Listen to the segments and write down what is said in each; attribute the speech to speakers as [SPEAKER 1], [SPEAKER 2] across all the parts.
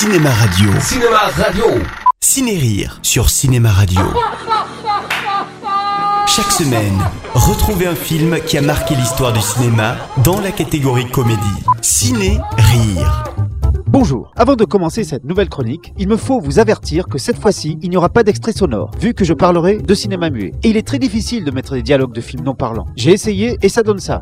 [SPEAKER 1] Cinéma Radio.
[SPEAKER 2] Cinéma Radio.
[SPEAKER 1] Ciné-Rire sur Cinéma Radio. Chaque semaine, retrouvez un film qui a marqué l'histoire du cinéma dans la catégorie comédie. Ciné-Rire.
[SPEAKER 3] Bonjour. Avant de commencer cette nouvelle chronique, il me faut vous avertir que cette fois-ci, il n'y aura pas d'extrait sonore, vu que je parlerai de cinéma muet. Et il est très difficile de mettre des dialogues de films non parlants. J'ai essayé et ça donne ça.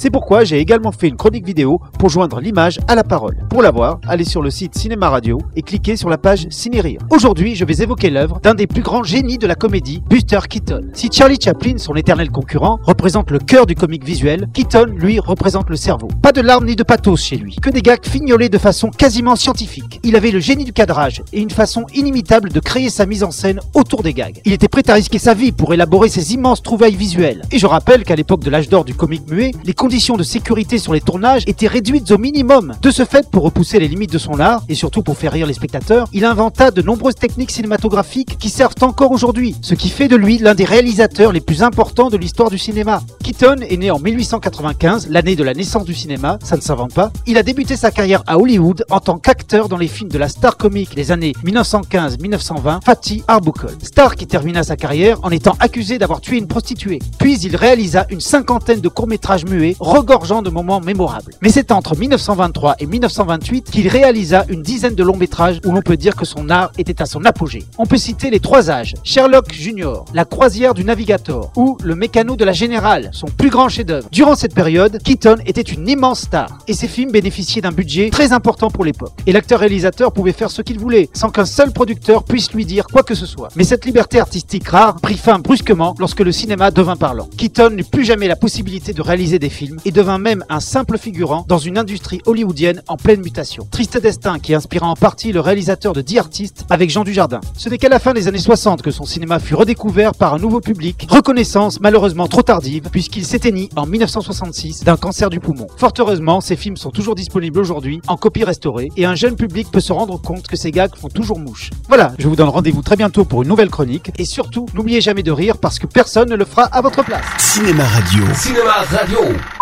[SPEAKER 3] C'est pourquoi j'ai également fait une chronique vidéo pour joindre l'image à la parole. Pour la voir, allez sur le site Cinéma Radio et cliquez sur la page Ciné Rire. Aujourd'hui, je vais évoquer l'œuvre d'un des plus grands génies de la comédie, Buster Keaton. Si Charlie Chaplin, son éternel concurrent, représente le cœur du comique visuel, Keaton, lui, représente le cerveau. Pas de larmes ni de pathos chez lui, que des gags fignolés de façon quasiment scientifique. Il avait le génie du cadrage et une façon inimitable de créer sa mise en scène autour des gags. Il était prêt à risquer sa vie pour élaborer ses immenses trouvailles visuelles. Et je rappelle qu'à l'époque de l'âge d'or du comique muet, les conditions de sécurité sur les tournages étaient réduites au minimum. De ce fait, pour repousser les limites de son art, et surtout pour faire rire les spectateurs, il inventa de nombreuses techniques cinématographiques qui servent encore aujourd'hui, ce qui fait de lui l'un des réalisateurs les plus importants de l'histoire du cinéma. Keaton est né en 1895, l'année de la naissance du cinéma, ça ne s'invente pas. Il a débuté sa carrière à Hollywood en tant qu'acteur dans les films de la star comique des années 1915-1920, Fatty Arbuckle. Star qui termina sa carrière en étant accusé d'avoir tué une prostituée. Puis il réalisa une cinquantaine de courts-métrages muets, regorgeant de moments mémorables. Mais c'est entre 1923 et 1928 qu'il réalisa une dizaine de longs métrages où l'on peut dire que son art était à son apogée. On peut citer les trois âges, Sherlock Junior, La croisière du navigateur ou Le mécano de la générale, son plus grand chef-d'œuvre. Durant cette période, Keaton était une immense star et ses films bénéficiaient d'un budget très important pour l'époque. Et l'acteur-réalisateur pouvait faire ce qu'il voulait sans qu'un seul producteur puisse lui dire quoi que ce soit. Mais cette liberté artistique rare prit fin brusquement lorsque le cinéma devint parlant. Keaton n'eut plus jamais la possibilité de réaliser des films et devint même un simple figurant dans une industrie hollywoodienne en pleine mutation. Triste destin qui inspira en partie le réalisateur de 10 artistes avec Jean Dujardin. Ce n'est qu'à la fin des années 60 que son cinéma fut redécouvert par un nouveau public, reconnaissance malheureusement trop tardive puisqu'il s'éteignit en 1966 d'un cancer du poumon. Fort heureusement, ces films sont toujours disponibles aujourd'hui en copie restaurée et un jeune public peut se rendre compte que ces gags font toujours mouche. Voilà, je vous donne rendez-vous très bientôt pour une nouvelle chronique et surtout, n'oubliez jamais de rire parce que personne ne le fera à votre place.
[SPEAKER 1] Cinéma Radio.
[SPEAKER 2] Cinéma Radio.